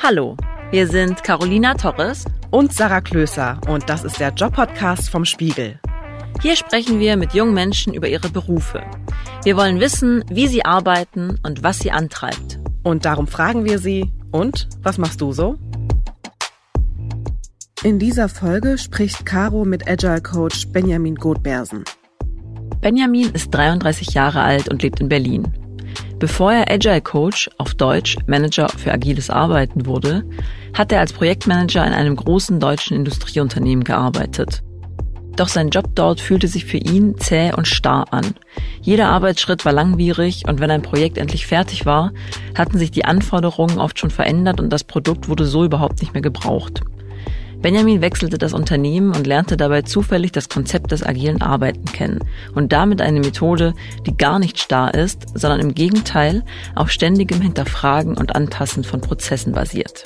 Hallo, wir sind Carolina Torres und Sarah Klöser und das ist der Job-Podcast vom Spiegel. Hier sprechen wir mit jungen Menschen über ihre Berufe. Wir wollen wissen, wie sie arbeiten und was sie antreibt. Und darum fragen wir sie, und was machst du so? In dieser Folge spricht Caro mit Agile Coach Benjamin Goldbersen. Benjamin ist 33 Jahre alt und lebt in Berlin. Bevor er Agile Coach, auf Deutsch Manager für agiles Arbeiten wurde, hat er als Projektmanager in einem großen deutschen Industrieunternehmen gearbeitet. Doch sein Job dort fühlte sich für ihn zäh und starr an. Jeder Arbeitsschritt war langwierig und wenn ein Projekt endlich fertig war, hatten sich die Anforderungen oft schon verändert und das Produkt wurde so überhaupt nicht mehr gebraucht. Benjamin wechselte das Unternehmen und lernte dabei zufällig das Konzept des agilen Arbeiten kennen und damit eine Methode, die gar nicht starr ist, sondern im Gegenteil auf ständigem Hinterfragen und Anpassen von Prozessen basiert.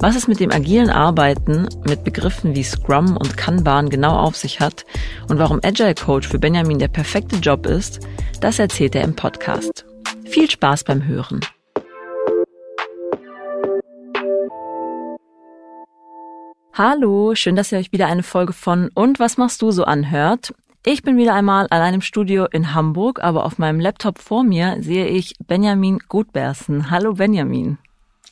Was es mit dem agilen Arbeiten mit Begriffen wie Scrum und Kanban genau auf sich hat und warum Agile Coach für Benjamin der perfekte Job ist, das erzählt er im Podcast. Viel Spaß beim Hören. Hallo, schön, dass ihr euch wieder eine Folge von Und was machst du so anhört. Ich bin wieder einmal allein im Studio in Hamburg, aber auf meinem Laptop vor mir sehe ich Benjamin Gutbersen. Hallo Benjamin.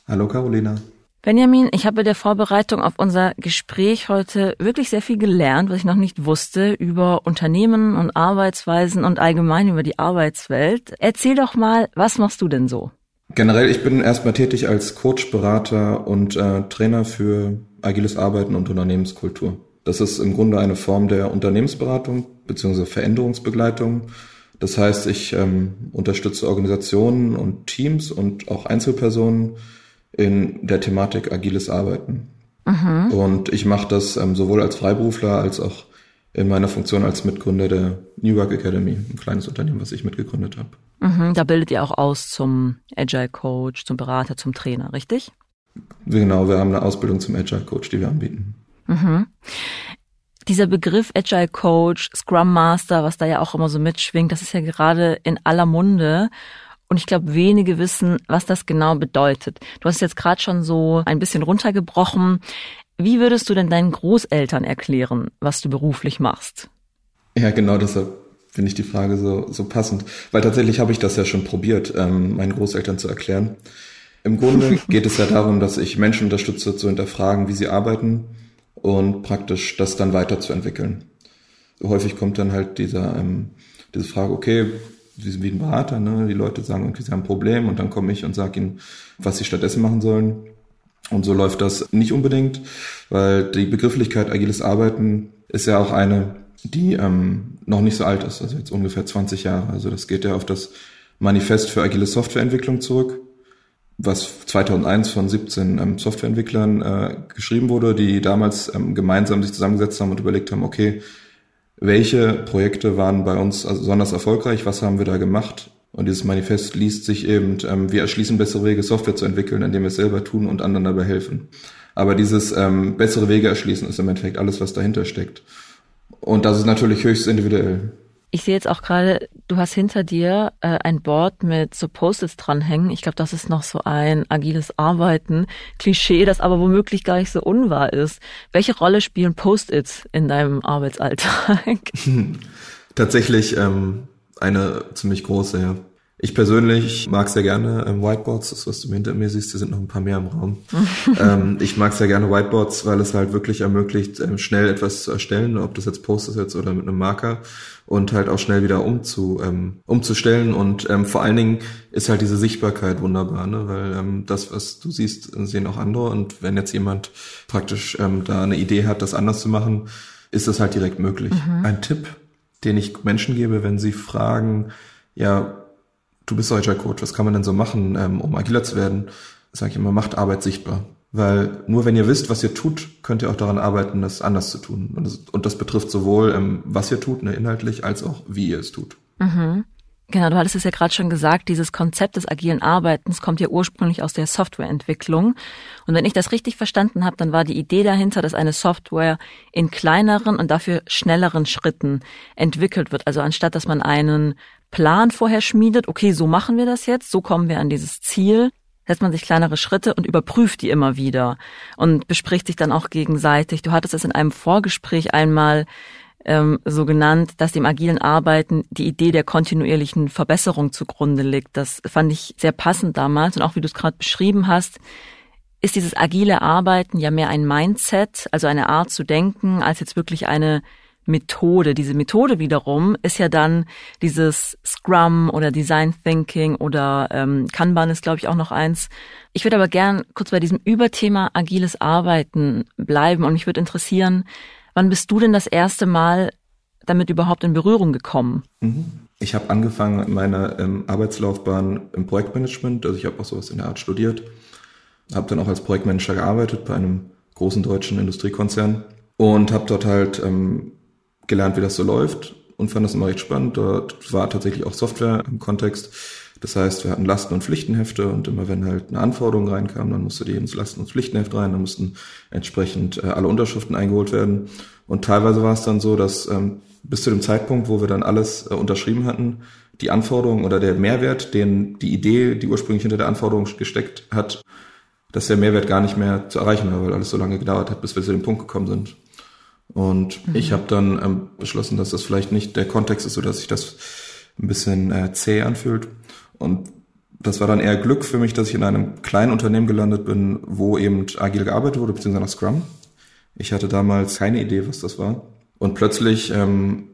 Hallo Carolina. Benjamin, ich habe bei der Vorbereitung auf unser Gespräch heute wirklich sehr viel gelernt, was ich noch nicht wusste über Unternehmen und Arbeitsweisen und allgemein über die Arbeitswelt. Erzähl doch mal, was machst du denn so? Generell, ich bin erstmal tätig als Coach, Berater und äh, Trainer für agiles Arbeiten und Unternehmenskultur. Das ist im Grunde eine Form der Unternehmensberatung bzw. Veränderungsbegleitung. Das heißt, ich ähm, unterstütze Organisationen und Teams und auch Einzelpersonen in der Thematik agiles Arbeiten. Mhm. Und ich mache das ähm, sowohl als Freiberufler als auch in meiner Funktion als Mitgründer der New Work Academy, ein kleines Unternehmen, was ich mitgegründet habe. Mhm, da bildet ihr auch aus zum Agile Coach, zum Berater, zum Trainer, richtig? Genau, wir haben eine Ausbildung zum Agile Coach, die wir anbieten. Mhm. Dieser Begriff Agile Coach, Scrum Master, was da ja auch immer so mitschwingt, das ist ja gerade in aller Munde. Und ich glaube, wenige wissen, was das genau bedeutet. Du hast jetzt gerade schon so ein bisschen runtergebrochen. Wie würdest du denn deinen Großeltern erklären, was du beruflich machst? Ja, genau deshalb finde ich die Frage so, so passend. Weil tatsächlich habe ich das ja schon probiert, ähm, meinen Großeltern zu erklären. Im Grunde geht es ja darum, dass ich Menschen unterstütze, zu hinterfragen, wie sie arbeiten und praktisch das dann weiterzuentwickeln. Häufig kommt dann halt dieser, ähm, diese Frage, okay, sie sind wie ein Berater, ne? die Leute sagen, okay, sie haben ein Problem und dann komme ich und sage ihnen, was sie stattdessen machen sollen. Und so läuft das nicht unbedingt, weil die Begrifflichkeit agiles Arbeiten ist ja auch eine, die ähm, noch nicht so alt ist, also jetzt ungefähr 20 Jahre. Also das geht ja auf das Manifest für agile Softwareentwicklung zurück was 2001 von 17 ähm, Softwareentwicklern äh, geschrieben wurde, die damals ähm, gemeinsam sich zusammengesetzt haben und überlegt haben, okay, welche Projekte waren bei uns also besonders erfolgreich, was haben wir da gemacht? Und dieses Manifest liest sich eben, ähm, wir erschließen bessere Wege, Software zu entwickeln, indem wir es selber tun und anderen dabei helfen. Aber dieses ähm, bessere Wege erschließen ist im Endeffekt alles, was dahinter steckt. Und das ist natürlich höchst individuell. Ich sehe jetzt auch gerade, du hast hinter dir äh, ein Board mit so Post-its dranhängen. Ich glaube, das ist noch so ein agiles Arbeiten, Klischee, das aber womöglich gar nicht so unwahr ist. Welche Rolle spielen Post-its in deinem Arbeitsalltag? Tatsächlich ähm, eine ziemlich große, ja. Ich persönlich mag sehr gerne ähm, Whiteboards, das was du hinter mir siehst, da sind noch ein paar mehr im Raum. ähm, ich mag sehr gerne Whiteboards, weil es halt wirklich ermöglicht, ähm, schnell etwas zu erstellen, ob das jetzt Post ist jetzt oder mit einem Marker und halt auch schnell wieder umzu, ähm, umzustellen. Und ähm, vor allen Dingen ist halt diese Sichtbarkeit wunderbar, ne? weil ähm, das, was du siehst, sehen auch andere. Und wenn jetzt jemand praktisch ähm, da eine Idee hat, das anders zu machen, ist das halt direkt möglich. Mhm. Ein Tipp, den ich Menschen gebe, wenn sie fragen, ja, du bist Agile Coach, was kann man denn so machen, ähm, um agiler zu werden? Sage ich immer, macht Arbeit sichtbar. Weil nur wenn ihr wisst, was ihr tut, könnt ihr auch daran arbeiten, das anders zu tun. Und das, und das betrifft sowohl, ähm, was ihr tut, ne, inhaltlich, als auch, wie ihr es tut. Mhm. Genau, du hattest es ja gerade schon gesagt, dieses Konzept des agilen Arbeitens kommt ja ursprünglich aus der Softwareentwicklung. Und wenn ich das richtig verstanden habe, dann war die Idee dahinter, dass eine Software in kleineren und dafür schnelleren Schritten entwickelt wird. Also anstatt dass man einen Plan vorher schmiedet, okay, so machen wir das jetzt, so kommen wir an dieses Ziel, setzt man sich kleinere Schritte und überprüft die immer wieder und bespricht sich dann auch gegenseitig. Du hattest es in einem Vorgespräch einmal ähm, so genannt, dass dem agilen Arbeiten die Idee der kontinuierlichen Verbesserung zugrunde liegt. Das fand ich sehr passend damals und auch wie du es gerade beschrieben hast, ist dieses agile Arbeiten ja mehr ein Mindset, also eine Art zu denken, als jetzt wirklich eine Methode. Diese Methode wiederum ist ja dann dieses Scrum oder Design Thinking oder ähm, Kanban ist, glaube ich, auch noch eins. Ich würde aber gern kurz bei diesem Überthema agiles Arbeiten bleiben und mich würde interessieren, Wann bist du denn das erste Mal damit überhaupt in Berührung gekommen? Mhm. Ich habe angefangen in meiner ähm, Arbeitslaufbahn im Projektmanagement, also ich habe auch sowas in der Art studiert, habe dann auch als Projektmanager gearbeitet bei einem großen deutschen Industriekonzern und habe dort halt ähm, gelernt, wie das so läuft und fand das immer recht spannend. Dort war tatsächlich auch Software im Kontext. Das heißt, wir hatten Lasten- und Pflichtenhefte und immer wenn halt eine Anforderung reinkam, dann musste die ins Lasten- und Pflichtenheft rein, dann mussten entsprechend äh, alle Unterschriften eingeholt werden. Und teilweise war es dann so, dass ähm, bis zu dem Zeitpunkt, wo wir dann alles äh, unterschrieben hatten, die Anforderung oder der Mehrwert, den die Idee, die ursprünglich hinter der Anforderung gesteckt hat, dass der Mehrwert gar nicht mehr zu erreichen war, weil alles so lange gedauert hat, bis wir zu dem Punkt gekommen sind. Und mhm. ich habe dann ähm, beschlossen, dass das vielleicht nicht der Kontext ist, so dass sich das ein bisschen äh, zäh anfühlt. Und das war dann eher Glück für mich, dass ich in einem kleinen Unternehmen gelandet bin, wo eben agil gearbeitet wurde, beziehungsweise nach Scrum. Ich hatte damals keine Idee, was das war. Und plötzlich ähm,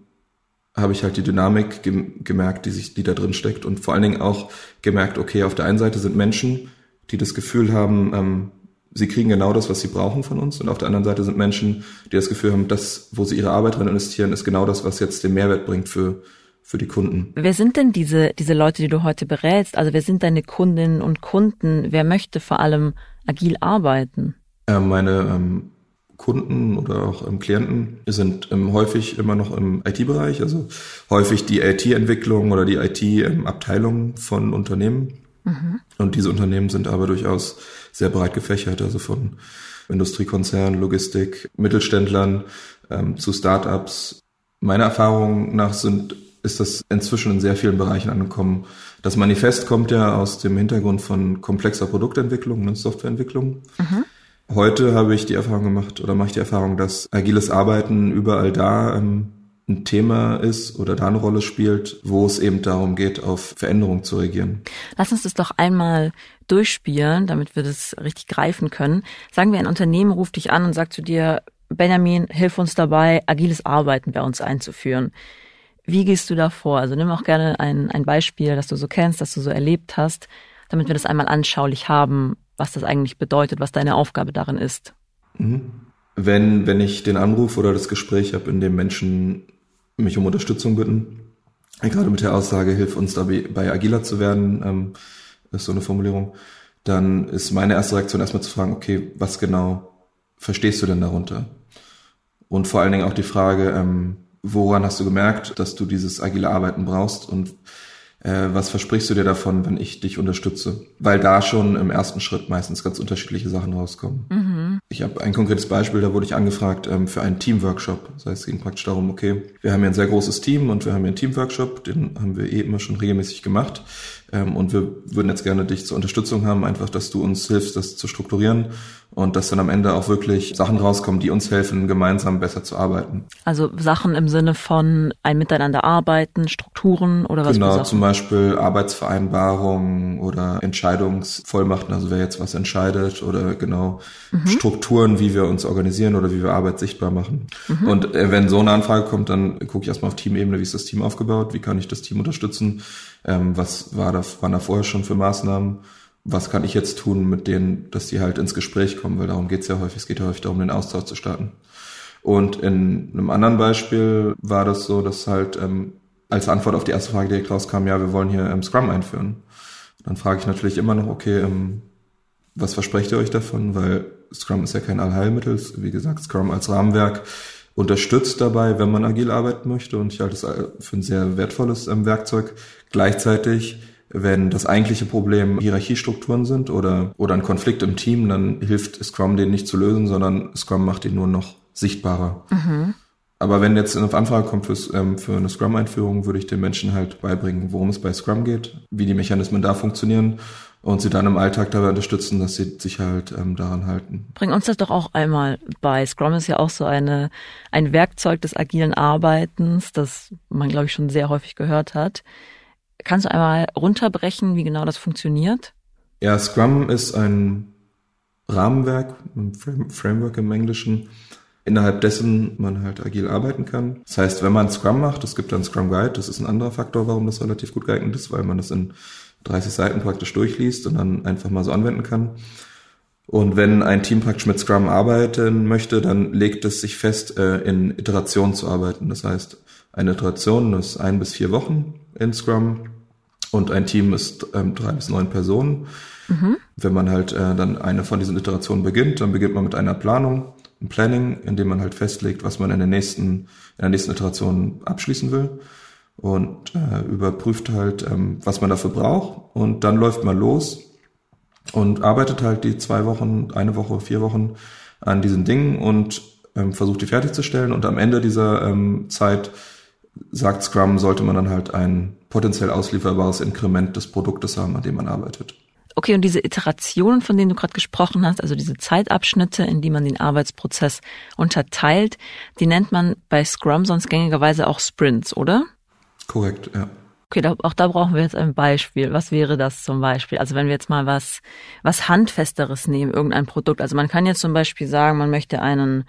habe ich halt die Dynamik gem gemerkt, die sich, die da drin steckt und vor allen Dingen auch gemerkt, okay, auf der einen Seite sind Menschen, die das Gefühl haben, ähm, sie kriegen genau das, was sie brauchen von uns. Und auf der anderen Seite sind Menschen, die das Gefühl haben, das, wo sie ihre Arbeit drin investieren, ist genau das, was jetzt den Mehrwert bringt für, für die Kunden. Wer sind denn diese, diese Leute, die du heute berätst? Also wer sind deine Kundinnen und Kunden? Wer möchte vor allem agil arbeiten? Äh, meine ähm, Kunden oder auch ähm, Klienten sind ähm, häufig immer noch im IT-Bereich, also häufig die IT-Entwicklung oder die IT-Abteilung von Unternehmen. Mhm. Und diese Unternehmen sind aber durchaus sehr breit gefächert, also von Industriekonzernen, Logistik, Mittelständlern ähm, zu Startups. Meiner Erfahrung nach sind ist das inzwischen in sehr vielen Bereichen angekommen. Das Manifest kommt ja aus dem Hintergrund von komplexer Produktentwicklung, ne, Softwareentwicklung. Mhm. Heute habe ich die Erfahrung gemacht oder mache ich die Erfahrung, dass agiles Arbeiten überall da ähm, ein Thema ist oder da eine Rolle spielt, wo es eben darum geht, auf Veränderungen zu reagieren. Lass uns das doch einmal durchspielen, damit wir das richtig greifen können. Sagen wir, ein Unternehmen ruft dich an und sagt zu dir, Benjamin, hilf uns dabei, agiles Arbeiten bei uns einzuführen. Wie gehst du da vor? Also nimm auch gerne ein, ein Beispiel, das du so kennst, das du so erlebt hast, damit wir das einmal anschaulich haben, was das eigentlich bedeutet, was deine Aufgabe darin ist. Mhm. Wenn, wenn ich den Anruf oder das Gespräch habe, in dem Menschen mich um Unterstützung bitten, gerade mit der Aussage, hilf uns dabei agiler zu werden, ähm, ist so eine Formulierung, dann ist meine erste Reaktion erstmal zu fragen, okay, was genau verstehst du denn darunter? Und vor allen Dingen auch die Frage, ähm, woran hast du gemerkt, dass du dieses agile Arbeiten brauchst und äh, was versprichst du dir davon, wenn ich dich unterstütze? Weil da schon im ersten Schritt meistens ganz unterschiedliche Sachen rauskommen. Mhm. Ich habe ein konkretes Beispiel, da wurde ich angefragt ähm, für einen Teamworkshop. Das heißt, es ging praktisch darum, okay, wir haben hier ein sehr großes Team und wir haben hier einen Teamworkshop, den haben wir eh immer schon regelmäßig gemacht. Ähm, und wir würden jetzt gerne dich zur Unterstützung haben, einfach, dass du uns hilfst, das zu strukturieren und dass dann am Ende auch wirklich Sachen rauskommen, die uns helfen, gemeinsam besser zu arbeiten. Also Sachen im Sinne von ein Miteinander arbeiten, Strukturen oder was? Genau, zum Beispiel Arbeitsvereinbarungen oder Entscheidungsvollmachten, also wer jetzt was entscheidet oder genau mhm. Strukturen, wie wir uns organisieren oder wie wir Arbeit sichtbar machen. Mhm. Und äh, wenn so eine Anfrage kommt, dann gucke ich erstmal auf Teamebene, wie ist das Team aufgebaut, wie kann ich das Team unterstützen, ähm, was war da, waren da vorher schon für Maßnahmen was kann ich jetzt tun mit denen, dass die halt ins Gespräch kommen, weil darum geht's ja häufig, es geht ja häufig darum, den Austausch zu starten. Und in einem anderen Beispiel war das so, dass halt ähm, als Antwort auf die erste Frage direkt rauskam, ja, wir wollen hier ähm, Scrum einführen. Dann frage ich natürlich immer noch, okay, ähm, was versprecht ihr euch davon? Weil Scrum ist ja kein Allheilmittel. Wie gesagt, Scrum als Rahmenwerk unterstützt dabei, wenn man agil arbeiten möchte und ich halte es für ein sehr wertvolles ähm, Werkzeug. Gleichzeitig, wenn das eigentliche Problem Hierarchiestrukturen sind oder, oder ein Konflikt im Team, dann hilft Scrum den nicht zu lösen, sondern Scrum macht ihn nur noch sichtbarer. Mhm. Aber wenn jetzt eine Anfrage kommt für, ähm, für eine Scrum-Einführung, würde ich den Menschen halt beibringen, worum es bei Scrum geht, wie die Mechanismen da funktionieren und sie dann im Alltag dabei unterstützen, dass sie sich halt ähm, daran halten. Bring uns das doch auch einmal bei. Scrum ist ja auch so eine ein Werkzeug des agilen Arbeitens, das man glaube ich schon sehr häufig gehört hat. Kannst du einmal runterbrechen, wie genau das funktioniert? Ja, Scrum ist ein Rahmenwerk, ein Framework im Englischen, innerhalb dessen man halt agil arbeiten kann. Das heißt, wenn man Scrum macht, es gibt dann Scrum Guide, das ist ein anderer Faktor, warum das relativ gut geeignet ist, weil man das in 30 Seiten praktisch durchliest und dann einfach mal so anwenden kann. Und wenn ein Team praktisch mit Scrum arbeiten möchte, dann legt es sich fest, äh, in Iterationen zu arbeiten. Das heißt, eine Iteration ist ein bis vier Wochen in Scrum und ein Team ist ähm, drei bis neun Personen. Mhm. Wenn man halt äh, dann eine von diesen Iterationen beginnt, dann beginnt man mit einer Planung ein Planning, in dem man halt festlegt, was man in der nächsten, in der nächsten Iteration abschließen will und äh, überprüft halt, ähm, was man dafür braucht und dann läuft man los und arbeitet halt die zwei Wochen, eine Woche, vier Wochen an diesen Dingen und ähm, versucht die fertigzustellen und am Ende dieser ähm, Zeit sagt Scrum, sollte man dann halt ein potenziell auslieferbares Inkrement des Produktes haben, an dem man arbeitet. Okay, und diese Iterationen, von denen du gerade gesprochen hast, also diese Zeitabschnitte, in die man den Arbeitsprozess unterteilt, die nennt man bei Scrum sonst gängigerweise auch Sprints, oder? Korrekt, ja. Okay, da, auch da brauchen wir jetzt ein Beispiel. Was wäre das zum Beispiel? Also wenn wir jetzt mal was, was Handfesteres nehmen, irgendein Produkt. Also man kann jetzt zum Beispiel sagen, man möchte einen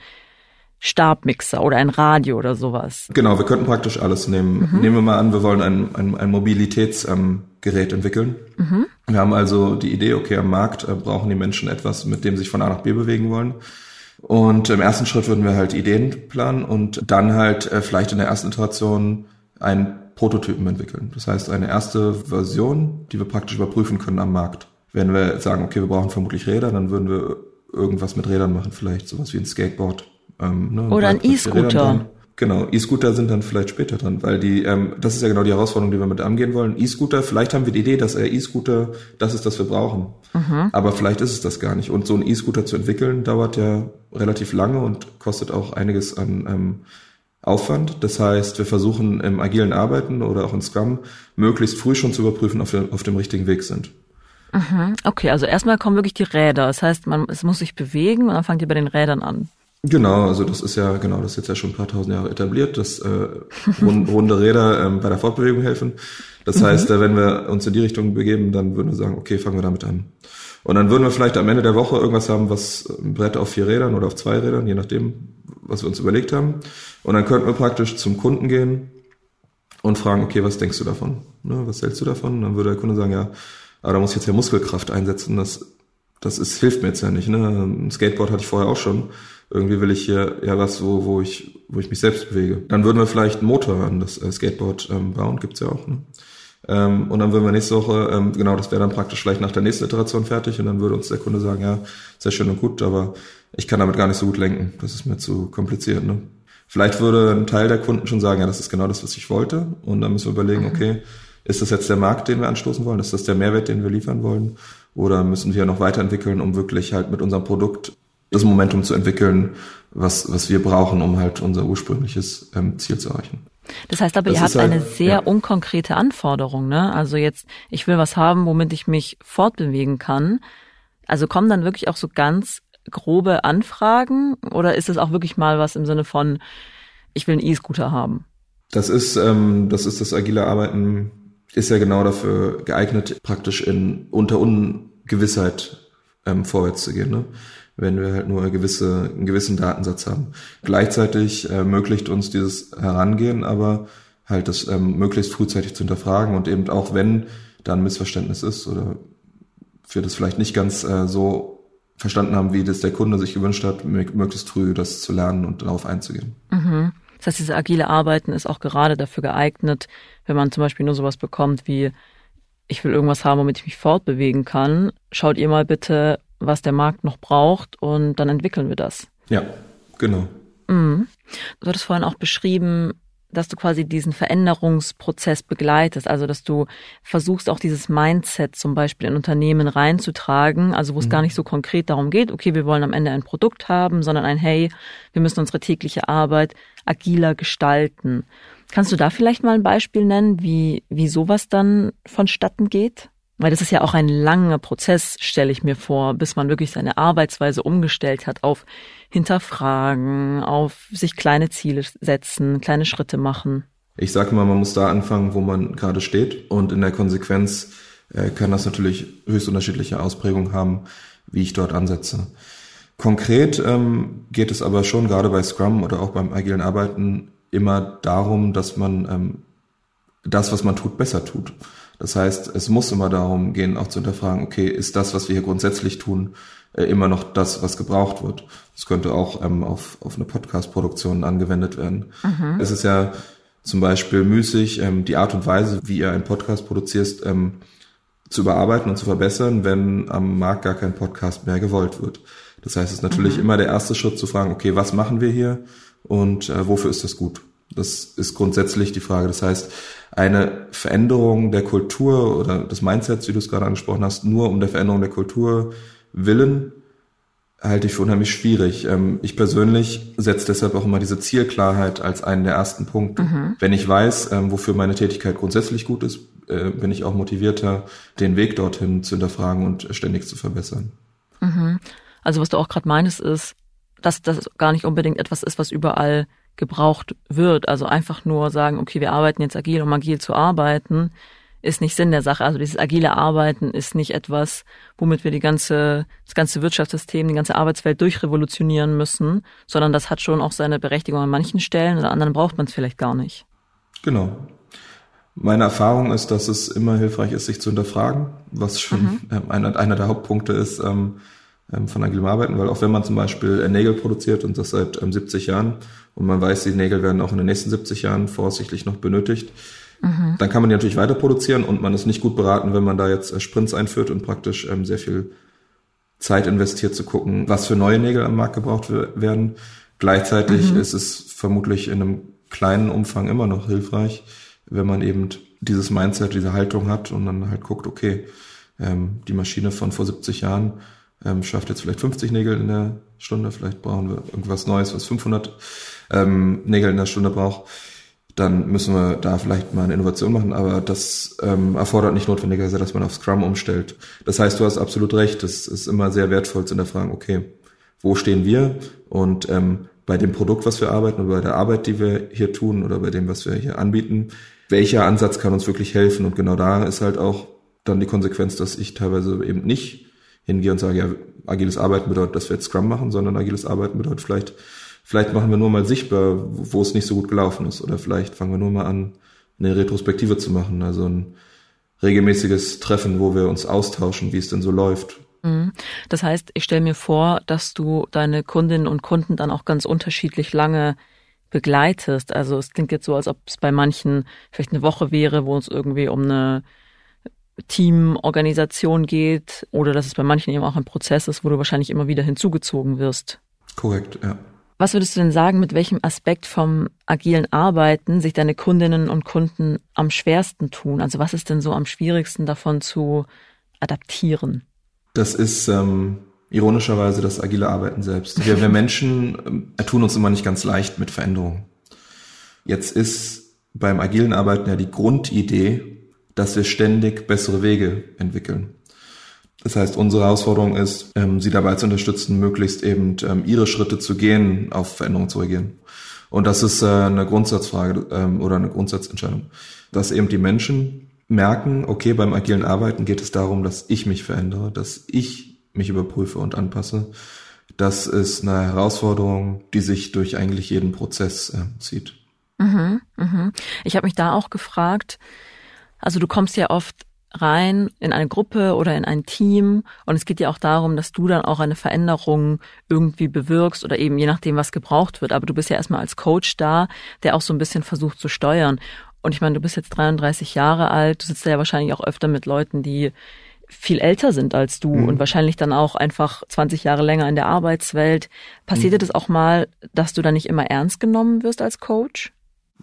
Stabmixer oder ein Radio oder sowas. Genau, wir könnten praktisch alles nehmen. Mhm. Nehmen wir mal an, wir wollen ein, ein, ein Mobilitätsgerät ähm, entwickeln. Mhm. Wir haben also die Idee, okay, am Markt äh, brauchen die Menschen etwas, mit dem sie sich von A nach B bewegen wollen. Und im ersten Schritt würden wir halt Ideen planen und dann halt äh, vielleicht in der ersten Iteration einen Prototypen entwickeln. Das heißt, eine erste Version, die wir praktisch überprüfen können am Markt. Wenn wir sagen, okay, wir brauchen vermutlich Räder, dann würden wir irgendwas mit Rädern machen, vielleicht sowas wie ein Skateboard ähm, ne, Oder ein E-Scooter. Genau, E-Scooter sind dann vielleicht später dran, weil die, ähm, das ist ja genau die Herausforderung, die wir mit angehen wollen. E-Scooter, vielleicht haben wir die Idee, dass er E-Scooter das ist, was wir brauchen. Mhm. Aber vielleicht ist es das gar nicht. Und so einen E-Scooter zu entwickeln, dauert ja relativ lange und kostet auch einiges an ähm, Aufwand. Das heißt, wir versuchen im agilen Arbeiten oder auch in Scrum möglichst früh schon zu überprüfen, ob wir auf dem richtigen Weg sind. Mhm. Okay, also erstmal kommen wirklich die Räder. Das heißt, man, es muss sich bewegen und dann fangt ihr bei den Rädern an. Genau, also das ist ja, genau, das ist jetzt ja schon ein paar tausend Jahre etabliert, dass äh, runde Räder ähm, bei der Fortbewegung helfen. Das mhm. heißt, äh, wenn wir uns in die Richtung begeben, dann würden wir sagen, okay, fangen wir damit an. Und dann würden wir vielleicht am Ende der Woche irgendwas haben, was ein Brett auf vier Rädern oder auf zwei Rädern, je nachdem, was wir uns überlegt haben. Und dann könnten wir praktisch zum Kunden gehen und fragen, okay, was denkst du davon? Ne, was hältst du davon? Und dann würde der Kunde sagen, ja, aber da muss ich jetzt ja Muskelkraft einsetzen, das, das ist, hilft mir jetzt ja nicht. Ne? Ein Skateboard hatte ich vorher auch schon irgendwie will ich hier ja was, wo, wo ich, wo ich mich selbst bewege. Dann würden wir vielleicht einen Motor an das äh, Skateboard ähm, bauen, gibt's ja auch. Ne? Ähm, und dann würden wir nächste Woche, ähm, genau, das wäre dann praktisch vielleicht nach der nächsten Iteration fertig und dann würde uns der Kunde sagen, ja, sehr schön und gut, aber ich kann damit gar nicht so gut lenken. Das ist mir zu kompliziert. Ne? Vielleicht würde ein Teil der Kunden schon sagen, ja, das ist genau das, was ich wollte. Und dann müssen wir überlegen, mhm. okay, ist das jetzt der Markt, den wir anstoßen wollen? Ist das der Mehrwert, den wir liefern wollen? Oder müssen wir noch weiterentwickeln, um wirklich halt mit unserem Produkt das Momentum zu entwickeln, was, was wir brauchen, um halt unser ursprüngliches ähm, Ziel zu erreichen. Das heißt aber, das ihr habt halt, eine sehr ja. unkonkrete Anforderung, ne? Also jetzt, ich will was haben, womit ich mich fortbewegen kann. Also kommen dann wirklich auch so ganz grobe Anfragen oder ist es auch wirklich mal was im Sinne von, ich will einen E-Scooter haben? Das ist, ähm, das ist das agile Arbeiten, ist ja genau dafür geeignet, praktisch in unter Ungewissheit ähm, vorwärts zu gehen. Ne? wenn wir halt nur eine gewisse, einen gewissen Datensatz haben. Gleichzeitig äh, ermöglicht uns dieses Herangehen aber halt das ähm, möglichst frühzeitig zu hinterfragen und eben auch wenn da ein Missverständnis ist oder wir das vielleicht nicht ganz äh, so verstanden haben, wie das der Kunde sich gewünscht hat, möglichst früh das zu lernen und darauf einzugehen. Mhm. Das heißt, diese agile Arbeiten ist auch gerade dafür geeignet, wenn man zum Beispiel nur sowas bekommt wie ich will irgendwas haben, womit ich mich fortbewegen kann. Schaut ihr mal bitte, was der Markt noch braucht und dann entwickeln wir das. Ja, genau. Mhm. Du hattest vorhin auch beschrieben, dass du quasi diesen Veränderungsprozess begleitest, also dass du versuchst auch dieses Mindset zum Beispiel in Unternehmen reinzutragen, also wo es mhm. gar nicht so konkret darum geht, okay, wir wollen am Ende ein Produkt haben, sondern ein Hey, wir müssen unsere tägliche Arbeit agiler gestalten. Kannst du da vielleicht mal ein Beispiel nennen, wie, wie sowas dann vonstatten geht? Weil das ist ja auch ein langer Prozess, stelle ich mir vor, bis man wirklich seine Arbeitsweise umgestellt hat auf Hinterfragen, auf sich kleine Ziele setzen, kleine Schritte machen. Ich sage immer, man muss da anfangen, wo man gerade steht. Und in der Konsequenz äh, kann das natürlich höchst unterschiedliche Ausprägungen haben, wie ich dort ansetze. Konkret ähm, geht es aber schon gerade bei Scrum oder auch beim agilen Arbeiten immer darum, dass man ähm, das, was man tut, besser tut. Das heißt, es muss immer darum gehen, auch zu hinterfragen, okay, ist das, was wir hier grundsätzlich tun, äh, immer noch das, was gebraucht wird? Das könnte auch ähm, auf, auf eine Podcast-Produktion angewendet werden. Mhm. Es ist ja zum Beispiel müßig, ähm, die Art und Weise, wie ihr einen Podcast produziert, ähm, zu überarbeiten und zu verbessern, wenn am Markt gar kein Podcast mehr gewollt wird. Das heißt, es ist natürlich mhm. immer der erste Schritt zu fragen, okay, was machen wir hier und äh, wofür ist das gut? Das ist grundsätzlich die Frage. Das heißt, eine Veränderung der Kultur oder des Mindsets, wie du es gerade angesprochen hast, nur um der Veränderung der Kultur willen, halte ich für unheimlich schwierig. Ähm, ich persönlich setze deshalb auch immer diese Zielklarheit als einen der ersten Punkte. Mhm. Wenn ich weiß, ähm, wofür meine Tätigkeit grundsätzlich gut ist, äh, bin ich auch motivierter, den Weg dorthin zu hinterfragen und ständig zu verbessern. Mhm. Also was du auch gerade meinst, ist, dass das gar nicht unbedingt etwas ist, was überall gebraucht wird. Also einfach nur sagen, okay, wir arbeiten jetzt agil, um agil zu arbeiten, ist nicht Sinn der Sache. Also dieses agile Arbeiten ist nicht etwas, womit wir die ganze, das ganze Wirtschaftssystem, die ganze Arbeitswelt durchrevolutionieren müssen, sondern das hat schon auch seine Berechtigung an manchen Stellen, an anderen braucht man es vielleicht gar nicht. Genau. Meine Erfahrung ist, dass es immer hilfreich ist, sich zu hinterfragen, was schon mhm. Ähm, einer, einer der Hauptpunkte ist, ähm, ähm, von agilem Arbeiten, weil auch wenn man zum Beispiel äh, Nägel produziert und das seit 70 ähm, Jahren und man weiß, die Nägel werden auch in den nächsten 70 Jahren voraussichtlich noch benötigt, mhm. dann kann man die natürlich weiter produzieren und man ist nicht gut beraten, wenn man da jetzt äh, Sprints einführt und praktisch ähm, sehr viel Zeit investiert zu gucken, was für neue Nägel am Markt gebraucht werden. Gleichzeitig mhm. ist es vermutlich in einem kleinen Umfang immer noch hilfreich, wenn man eben dieses Mindset, diese Haltung hat und dann halt guckt, okay, ähm, die Maschine von vor 70 Jahren ähm, schafft jetzt vielleicht 50 Nägel in der Stunde, vielleicht brauchen wir irgendwas Neues, was 500 ähm, Nägel in der Stunde braucht, dann müssen wir da vielleicht mal eine Innovation machen, aber das ähm, erfordert nicht notwendigerweise, dass man auf Scrum umstellt. Das heißt, du hast absolut recht, es ist immer sehr wertvoll zu hinterfragen, okay, wo stehen wir? Und ähm, bei dem Produkt, was wir arbeiten oder bei der Arbeit, die wir hier tun oder bei dem, was wir hier anbieten, welcher Ansatz kann uns wirklich helfen? Und genau da ist halt auch dann die Konsequenz, dass ich teilweise eben nicht hingehe und sage, ja, agiles Arbeiten bedeutet, dass wir jetzt Scrum machen, sondern agiles Arbeiten bedeutet vielleicht, vielleicht machen wir nur mal sichtbar, wo es nicht so gut gelaufen ist. Oder vielleicht fangen wir nur mal an, eine Retrospektive zu machen, also ein regelmäßiges Treffen, wo wir uns austauschen, wie es denn so läuft. Mhm. Das heißt, ich stelle mir vor, dass du deine Kundinnen und Kunden dann auch ganz unterschiedlich lange begleitest. Also es klingt jetzt so, als ob es bei manchen vielleicht eine Woche wäre, wo es irgendwie um eine Teamorganisation geht oder dass es bei manchen eben auch ein Prozess ist, wo du wahrscheinlich immer wieder hinzugezogen wirst. Korrekt, ja. Was würdest du denn sagen, mit welchem Aspekt vom agilen Arbeiten sich deine Kundinnen und Kunden am schwersten tun? Also was ist denn so am schwierigsten davon zu adaptieren? Das ist ähm, ironischerweise das agile Arbeiten selbst. Wir, wir Menschen äh, tun uns immer nicht ganz leicht mit Veränderungen. Jetzt ist beim agilen Arbeiten ja die Grundidee, dass wir ständig bessere Wege entwickeln. Das heißt, unsere Herausforderung ist, ähm, sie dabei zu unterstützen, möglichst eben ähm, ihre Schritte zu gehen, auf Veränderungen zu reagieren. Und das ist äh, eine Grundsatzfrage ähm, oder eine Grundsatzentscheidung, dass eben die Menschen merken, okay, beim agilen Arbeiten geht es darum, dass ich mich verändere, dass ich mich überprüfe und anpasse. Das ist eine Herausforderung, die sich durch eigentlich jeden Prozess äh, zieht. Mhm, mhm. Ich habe mich da auch gefragt, also du kommst ja oft rein in eine Gruppe oder in ein Team und es geht ja auch darum, dass du dann auch eine Veränderung irgendwie bewirkst oder eben je nachdem, was gebraucht wird. Aber du bist ja erstmal als Coach da, der auch so ein bisschen versucht zu steuern. Und ich meine, du bist jetzt 33 Jahre alt, du sitzt ja wahrscheinlich auch öfter mit Leuten, die viel älter sind als du mhm. und wahrscheinlich dann auch einfach 20 Jahre länger in der Arbeitswelt. Passiert mhm. das auch mal, dass du dann nicht immer ernst genommen wirst als Coach?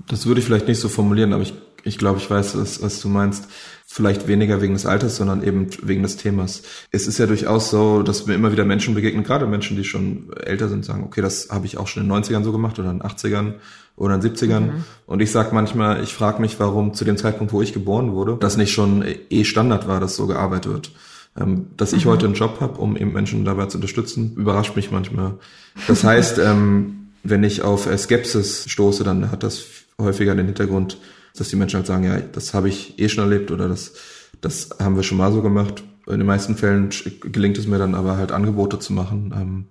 Das würde ich vielleicht nicht so formulieren, aber ich, ich glaube, ich weiß, was, was du meinst. Vielleicht weniger wegen des Alters, sondern eben wegen des Themas. Es ist ja durchaus so, dass mir immer wieder Menschen begegnen, gerade Menschen, die schon älter sind, sagen, okay, das habe ich auch schon in den 90ern so gemacht oder in den 80ern oder in den 70ern. Mhm. Und ich sage manchmal, ich frage mich, warum zu dem Zeitpunkt, wo ich geboren wurde, das nicht schon eh Standard war, dass so gearbeitet wird. Ähm, dass ich mhm. heute einen Job habe, um eben Menschen dabei zu unterstützen, überrascht mich manchmal. Das heißt, ähm, wenn ich auf Skepsis stoße, dann hat das häufiger den Hintergrund, dass die Menschen halt sagen, ja, das habe ich eh schon erlebt oder das, das haben wir schon mal so gemacht. In den meisten Fällen gelingt es mir dann aber halt Angebote zu machen. Ähm,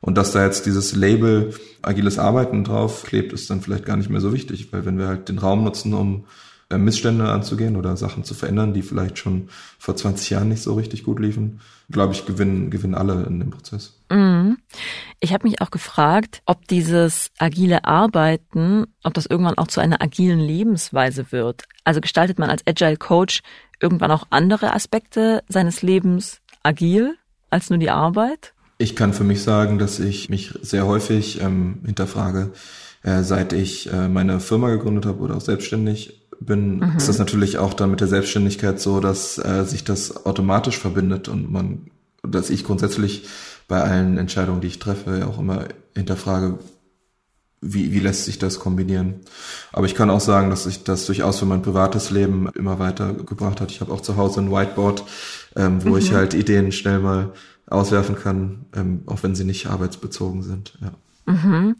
und dass da jetzt dieses Label agiles Arbeiten drauf klebt, ist dann vielleicht gar nicht mehr so wichtig, weil wenn wir halt den Raum nutzen, um Missstände anzugehen oder Sachen zu verändern, die vielleicht schon vor 20 Jahren nicht so richtig gut liefen, glaube ich, gewinnen, gewinnen alle in dem Prozess. Mhm. Ich habe mich auch gefragt, ob dieses agile Arbeiten, ob das irgendwann auch zu einer agilen Lebensweise wird. Also gestaltet man als Agile Coach irgendwann auch andere Aspekte seines Lebens agil als nur die Arbeit? Ich kann für mich sagen, dass ich mich sehr häufig ähm, hinterfrage, äh, seit ich äh, meine Firma gegründet habe oder auch selbstständig bin, mhm. ist das natürlich auch dann mit der Selbstständigkeit so, dass äh, sich das automatisch verbindet und man, dass ich grundsätzlich bei allen Entscheidungen, die ich treffe, ja auch immer hinterfrage, wie, wie lässt sich das kombinieren? Aber ich kann auch sagen, dass sich das durchaus für mein privates Leben immer weiter gebracht hat. Ich habe auch zu Hause ein Whiteboard, ähm, wo mhm. ich halt Ideen schnell mal auswerfen kann, ähm, auch wenn sie nicht arbeitsbezogen sind. Ja. Mhm.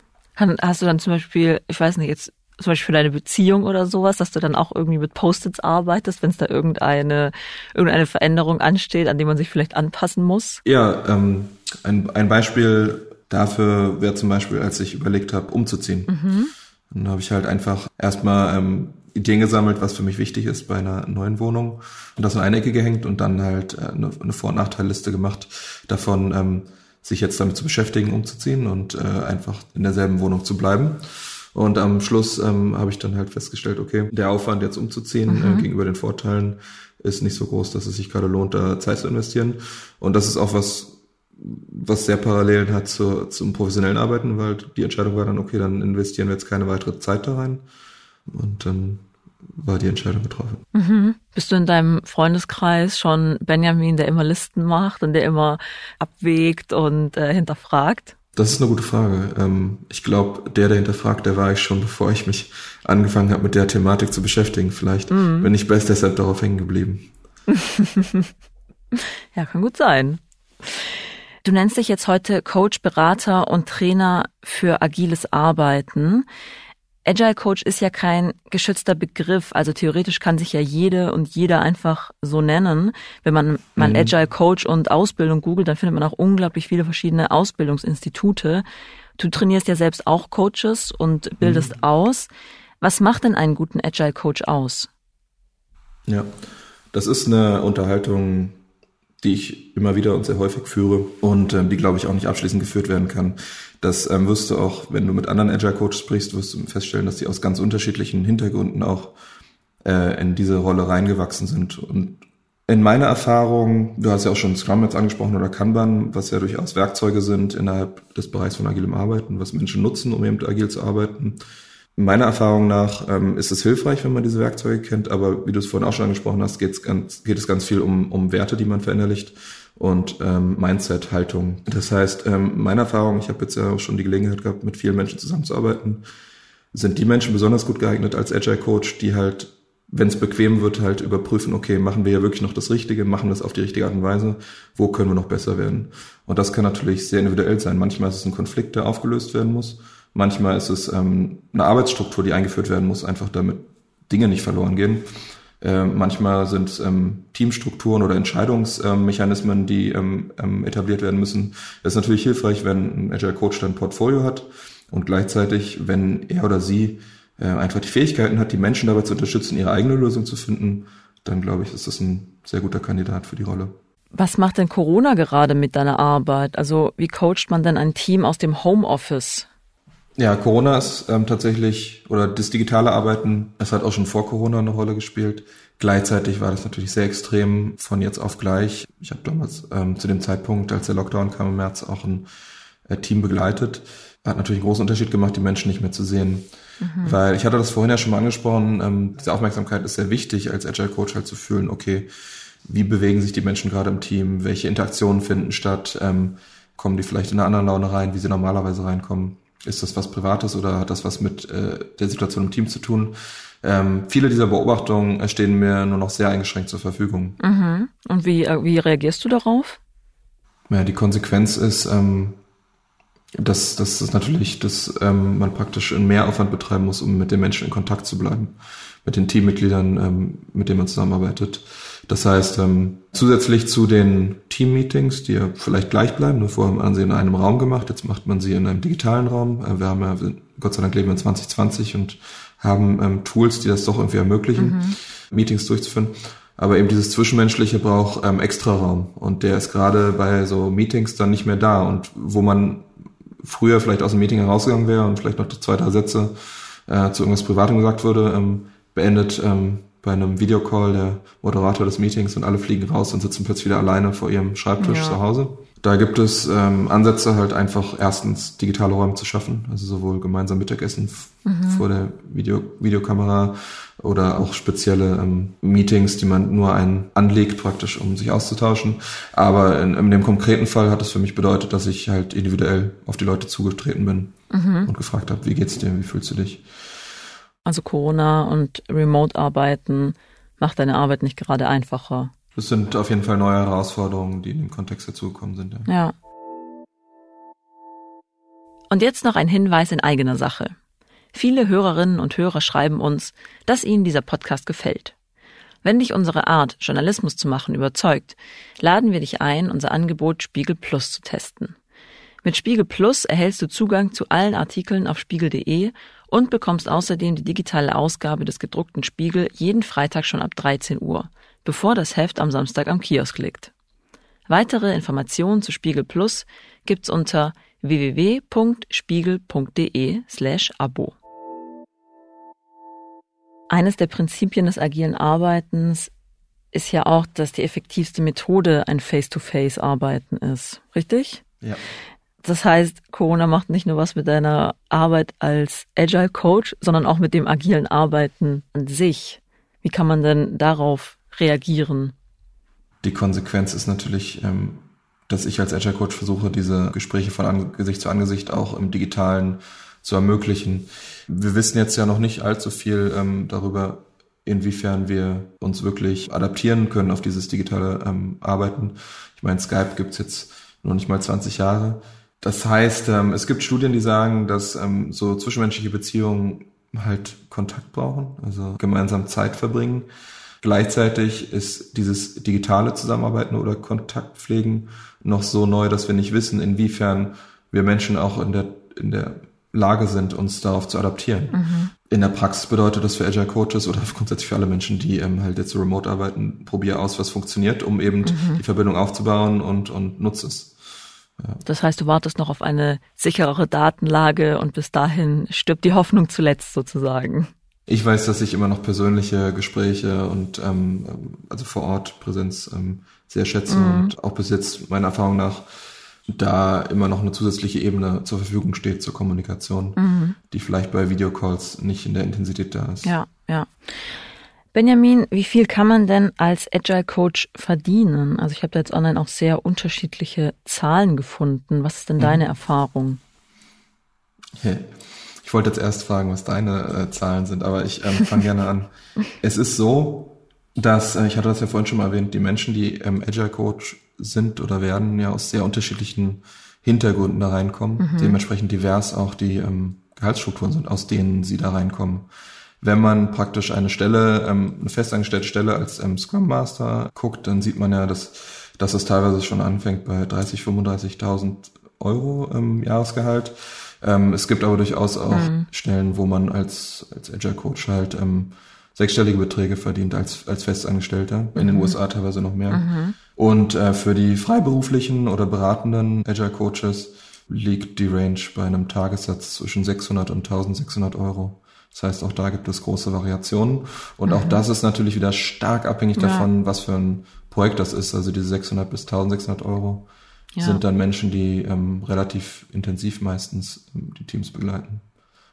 Hast du dann zum Beispiel, ich weiß nicht, jetzt zum Beispiel für deine Beziehung oder sowas, dass du dann auch irgendwie mit Post-its arbeitest, wenn es da irgendeine, irgendeine Veränderung ansteht, an die man sich vielleicht anpassen muss? Ja, ähm, ein, ein Beispiel dafür wäre zum Beispiel, als ich überlegt habe, umzuziehen. Mhm. Dann habe ich halt einfach erstmal ähm, Ideen gesammelt, was für mich wichtig ist bei einer neuen Wohnung und das in eine Ecke gehängt und dann halt äh, eine, eine Vor- und Nachteilliste gemacht davon, ähm, sich jetzt damit zu beschäftigen, umzuziehen und äh, einfach in derselben Wohnung zu bleiben. Und am Schluss ähm, habe ich dann halt festgestellt, okay, der Aufwand jetzt umzuziehen mhm. äh, gegenüber den Vorteilen ist nicht so groß, dass es sich gerade lohnt, da Zeit zu investieren. Und das ist auch was, was sehr Parallelen hat zu, zum professionellen Arbeiten, weil die Entscheidung war dann, okay, dann investieren wir jetzt keine weitere Zeit da rein. Und dann war die Entscheidung getroffen. Mhm. Bist du in deinem Freundeskreis schon Benjamin, der immer Listen macht und der immer abwägt und äh, hinterfragt? Das ist eine gute Frage. Ähm, ich glaube, der, der hinterfragt, der war ich schon, bevor ich mich angefangen habe, mit der Thematik zu beschäftigen. Vielleicht mhm. bin ich best deshalb darauf hängen geblieben. ja, kann gut sein. Du nennst dich jetzt heute Coach, Berater und Trainer für agiles Arbeiten. Agile Coach ist ja kein geschützter Begriff, also theoretisch kann sich ja jede und jeder einfach so nennen. Wenn man mal mhm. Agile Coach und Ausbildung googelt, dann findet man auch unglaublich viele verschiedene Ausbildungsinstitute. Du trainierst ja selbst auch Coaches und bildest mhm. aus. Was macht denn einen guten Agile Coach aus? Ja, das ist eine Unterhaltung, die ich immer wieder und sehr häufig führe und ähm, die, glaube ich, auch nicht abschließend geführt werden kann. Das ähm, wirst du auch, wenn du mit anderen Agile Coaches sprichst, wirst du feststellen, dass die aus ganz unterschiedlichen Hintergründen auch äh, in diese Rolle reingewachsen sind. Und in meiner Erfahrung, du hast ja auch schon Scrum jetzt angesprochen oder Kanban, was ja durchaus Werkzeuge sind innerhalb des Bereichs von agilem Arbeiten, was Menschen nutzen, um eben agil zu arbeiten. Meiner Erfahrung nach ähm, ist es hilfreich, wenn man diese Werkzeuge kennt, aber wie du es vorhin auch schon angesprochen hast, geht's ganz, geht es ganz viel um, um Werte, die man verinnerlicht und ähm, Mindset-Haltung. Das heißt, ähm, meine Erfahrung, ich habe jetzt ja auch schon die Gelegenheit gehabt, mit vielen Menschen zusammenzuarbeiten, sind die Menschen besonders gut geeignet als Agile Coach, die halt, wenn es bequem wird, halt überprüfen, okay, machen wir ja wirklich noch das Richtige, machen das auf die richtige Art und Weise, wo können wir noch besser werden? Und das kann natürlich sehr individuell sein. Manchmal ist es ein Konflikt, der aufgelöst werden muss Manchmal ist es ähm, eine Arbeitsstruktur, die eingeführt werden muss, einfach damit Dinge nicht verloren gehen. Äh, manchmal sind es ähm, Teamstrukturen oder Entscheidungsmechanismen, ähm, die ähm, ähm, etabliert werden müssen. Das ist natürlich hilfreich, wenn ein Agile Coach dann ein Portfolio hat und gleichzeitig, wenn er oder sie äh, einfach die Fähigkeiten hat, die Menschen dabei zu unterstützen, ihre eigene Lösung zu finden, dann glaube ich, ist das ein sehr guter Kandidat für die Rolle. Was macht denn Corona gerade mit deiner Arbeit? Also wie coacht man denn ein Team aus dem Homeoffice? Ja, Corona ist ähm, tatsächlich, oder das digitale Arbeiten, es hat auch schon vor Corona eine Rolle gespielt. Gleichzeitig war das natürlich sehr extrem von jetzt auf gleich. Ich habe damals ähm, zu dem Zeitpunkt, als der Lockdown kam im März, auch ein äh, Team begleitet. Hat natürlich einen großen Unterschied gemacht, die Menschen nicht mehr zu sehen. Mhm. Weil ich hatte das vorhin ja schon mal angesprochen, ähm, diese Aufmerksamkeit ist sehr wichtig, als Agile Coach halt zu fühlen, okay, wie bewegen sich die Menschen gerade im Team, welche Interaktionen finden statt, ähm, kommen die vielleicht in einer anderen Laune rein, wie sie normalerweise reinkommen. Ist das was Privates oder hat das was mit äh, der Situation im Team zu tun? Ähm, viele dieser Beobachtungen stehen mir nur noch sehr eingeschränkt zur Verfügung. Mhm. Und wie, äh, wie reagierst du darauf? Ja, die Konsequenz ist, ähm, dass, dass es natürlich, dass ähm, man praktisch einen Mehraufwand betreiben muss, um mit den Menschen in Kontakt zu bleiben, mit den Teammitgliedern, ähm, mit denen man zusammenarbeitet. Das heißt, ähm, zusätzlich zu den Team-Meetings, die ja vielleicht gleich bleiben, nur vorher haben sie in einem Raum gemacht, jetzt macht man sie in einem digitalen Raum. Äh, wir haben ja, Gott sei Dank leben wir in 2020 und haben ähm, Tools, die das doch irgendwie ermöglichen, mhm. Meetings durchzuführen. Aber eben dieses Zwischenmenschliche braucht ähm, extra Raum. Und der ist gerade bei so Meetings dann nicht mehr da. Und wo man früher vielleicht aus dem Meeting herausgegangen wäre und vielleicht noch zwei, drei Sätze äh, zu irgendwas Privatem gesagt wurde, ähm, beendet ähm, bei einem Videocall der Moderator des Meetings und alle fliegen raus und sitzen plötzlich wieder alleine vor ihrem Schreibtisch ja. zu Hause. Da gibt es ähm, Ansätze, halt einfach erstens digitale Räume zu schaffen, also sowohl gemeinsam Mittagessen mhm. vor der Video Videokamera oder auch spezielle ähm, Meetings, die man nur einen anlegt praktisch, um sich auszutauschen. Aber in, in dem konkreten Fall hat es für mich bedeutet, dass ich halt individuell auf die Leute zugetreten bin mhm. und gefragt habe, wie geht's dir, wie fühlst du dich? Also Corona und Remote-Arbeiten macht deine Arbeit nicht gerade einfacher. Das sind auf jeden Fall neue Herausforderungen, die in dem Kontext dazugekommen sind. Ja. ja. Und jetzt noch ein Hinweis in eigener Sache. Viele Hörerinnen und Hörer schreiben uns, dass ihnen dieser Podcast gefällt. Wenn dich unsere Art, Journalismus zu machen, überzeugt, laden wir dich ein, unser Angebot Spiegel Plus zu testen. Mit Spiegel Plus erhältst du Zugang zu allen Artikeln auf spiegel.de und bekommst außerdem die digitale Ausgabe des gedruckten Spiegel jeden Freitag schon ab 13 Uhr, bevor das Heft am Samstag am Kiosk liegt. Weitere Informationen zu Spiegel Plus gibt's unter www.spiegel.de slash Abo. Eines der Prinzipien des agilen Arbeitens ist ja auch, dass die effektivste Methode ein Face-to-Face-Arbeiten ist. Richtig? Ja. Das heißt, Corona macht nicht nur was mit deiner Arbeit als Agile Coach, sondern auch mit dem agilen Arbeiten an sich. Wie kann man denn darauf reagieren? Die Konsequenz ist natürlich, ähm, dass ich als Agile Coach versuche, diese Gespräche von Angesicht zu Angesicht auch im digitalen zu ermöglichen. Wir wissen jetzt ja noch nicht allzu viel ähm, darüber, inwiefern wir uns wirklich adaptieren können auf dieses digitale ähm, Arbeiten. Ich meine, Skype gibt's jetzt noch nicht mal 20 Jahre. Das heißt, ähm, es gibt Studien, die sagen, dass ähm, so zwischenmenschliche Beziehungen halt Kontakt brauchen, also gemeinsam Zeit verbringen. Gleichzeitig ist dieses digitale Zusammenarbeiten oder Kontaktpflegen noch so neu, dass wir nicht wissen, inwiefern wir Menschen auch in der, in der Lage sind, uns darauf zu adaptieren. Mhm. In der Praxis bedeutet das für Agile Coaches oder grundsätzlich für alle Menschen, die ähm, halt jetzt so remote arbeiten, probier aus, was funktioniert, um eben mhm. die Verbindung aufzubauen und, und nutze es. Das heißt, du wartest noch auf eine sicherere Datenlage und bis dahin stirbt die Hoffnung zuletzt sozusagen. Ich weiß, dass ich immer noch persönliche Gespräche und ähm, also vor Ort Präsenz ähm, sehr schätze mhm. und auch bis jetzt meiner Erfahrung nach da immer noch eine zusätzliche Ebene zur Verfügung steht zur Kommunikation, mhm. die vielleicht bei Videocalls nicht in der Intensität da ist. Ja, ja. Benjamin, wie viel kann man denn als Agile Coach verdienen? Also ich habe da jetzt online auch sehr unterschiedliche Zahlen gefunden. Was ist denn deine mhm. Erfahrung? Ich wollte jetzt erst fragen, was deine äh, Zahlen sind, aber ich ähm, fange gerne an. Es ist so, dass, äh, ich hatte das ja vorhin schon mal erwähnt, die Menschen, die ähm, Agile Coach sind oder werden, ja aus sehr unterschiedlichen Hintergründen da reinkommen. Mhm. Dementsprechend divers auch die ähm, Gehaltsstrukturen sind, aus denen sie da reinkommen wenn man praktisch eine Stelle, ähm, eine festangestellte Stelle als ähm, Scrum Master guckt, dann sieht man ja, dass, dass es teilweise schon anfängt bei 30, 35.000 Euro im Jahresgehalt. Ähm, es gibt aber durchaus auch mhm. Stellen, wo man als, als Agile Coach halt ähm, sechsstellige Beträge verdient als, als Festangestellter. In den mhm. USA teilweise noch mehr. Mhm. Und äh, für die freiberuflichen oder beratenden Agile Coaches liegt die Range bei einem Tagessatz zwischen 600 und 1600 Euro. Das heißt, auch da gibt es große Variationen. Und mhm. auch das ist natürlich wieder stark abhängig davon, ja. was für ein Projekt das ist. Also diese 600 bis 1600 Euro ja. sind dann Menschen, die ähm, relativ intensiv meistens ähm, die Teams begleiten.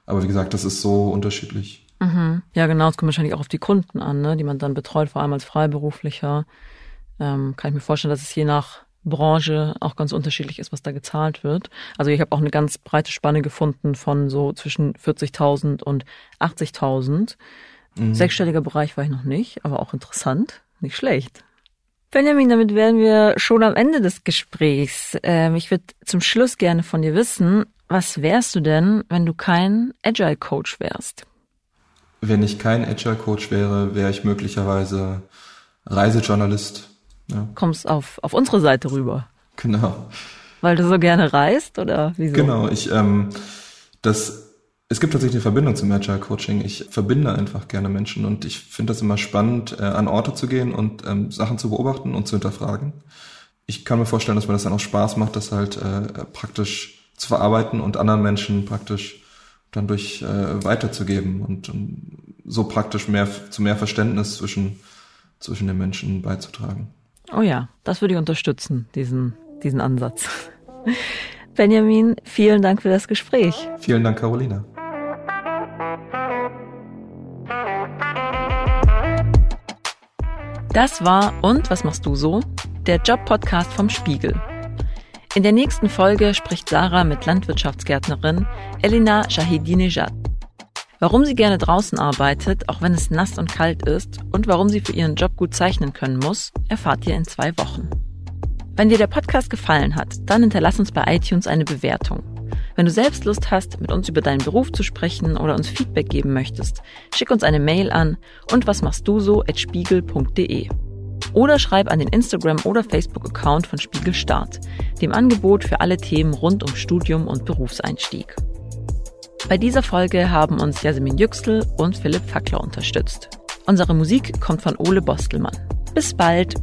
Aber wie gesagt, das ist so unterschiedlich. Mhm. Ja, genau. Es kommt wahrscheinlich auch auf die Kunden an, ne, die man dann betreut, vor allem als Freiberuflicher. Ähm, kann ich mir vorstellen, dass es je nach Branche auch ganz unterschiedlich ist, was da gezahlt wird. Also ich habe auch eine ganz breite Spanne gefunden von so zwischen 40.000 und 80.000. Mhm. Sechsstelliger Bereich war ich noch nicht, aber auch interessant, nicht schlecht. Benjamin, damit wären wir schon am Ende des Gesprächs. Ähm, ich würde zum Schluss gerne von dir wissen, was wärst du denn, wenn du kein Agile Coach wärst? Wenn ich kein Agile Coach wäre, wäre ich möglicherweise Reisejournalist ja. Kommst auf, auf unsere Seite rüber. Genau. Weil du so gerne reist oder wieso? Genau, ich, ähm, das, es gibt tatsächlich eine Verbindung zum Agile Coaching. Ich verbinde einfach gerne Menschen und ich finde das immer spannend, äh, an Orte zu gehen und ähm, Sachen zu beobachten und zu hinterfragen. Ich kann mir vorstellen, dass mir das dann auch Spaß macht, das halt äh, praktisch zu verarbeiten und anderen Menschen praktisch dann durch äh, weiterzugeben und, und so praktisch mehr zu mehr Verständnis zwischen zwischen den Menschen beizutragen. Oh ja, das würde ich unterstützen, diesen, diesen Ansatz. Benjamin, vielen Dank für das Gespräch. Vielen Dank, Carolina. Das war Und was machst du so? Der Job-Podcast vom Spiegel. In der nächsten Folge spricht Sarah mit Landwirtschaftsgärtnerin Elina Shahidinejad Warum sie gerne draußen arbeitet, auch wenn es nass und kalt ist, und warum sie für ihren Job gut zeichnen können muss, erfahrt ihr in zwei Wochen. Wenn dir der Podcast gefallen hat, dann hinterlass uns bei iTunes eine Bewertung. Wenn du selbst Lust hast, mit uns über deinen Beruf zu sprechen oder uns Feedback geben möchtest, schick uns eine Mail an und was machst du so at spiegel.de. Oder schreib an den Instagram- oder Facebook-Account von Spiegel Start, dem Angebot für alle Themen rund um Studium und Berufseinstieg. Bei dieser Folge haben uns Jasmin Yüksel und Philipp Fackler unterstützt. Unsere Musik kommt von Ole Bostelmann. Bis bald!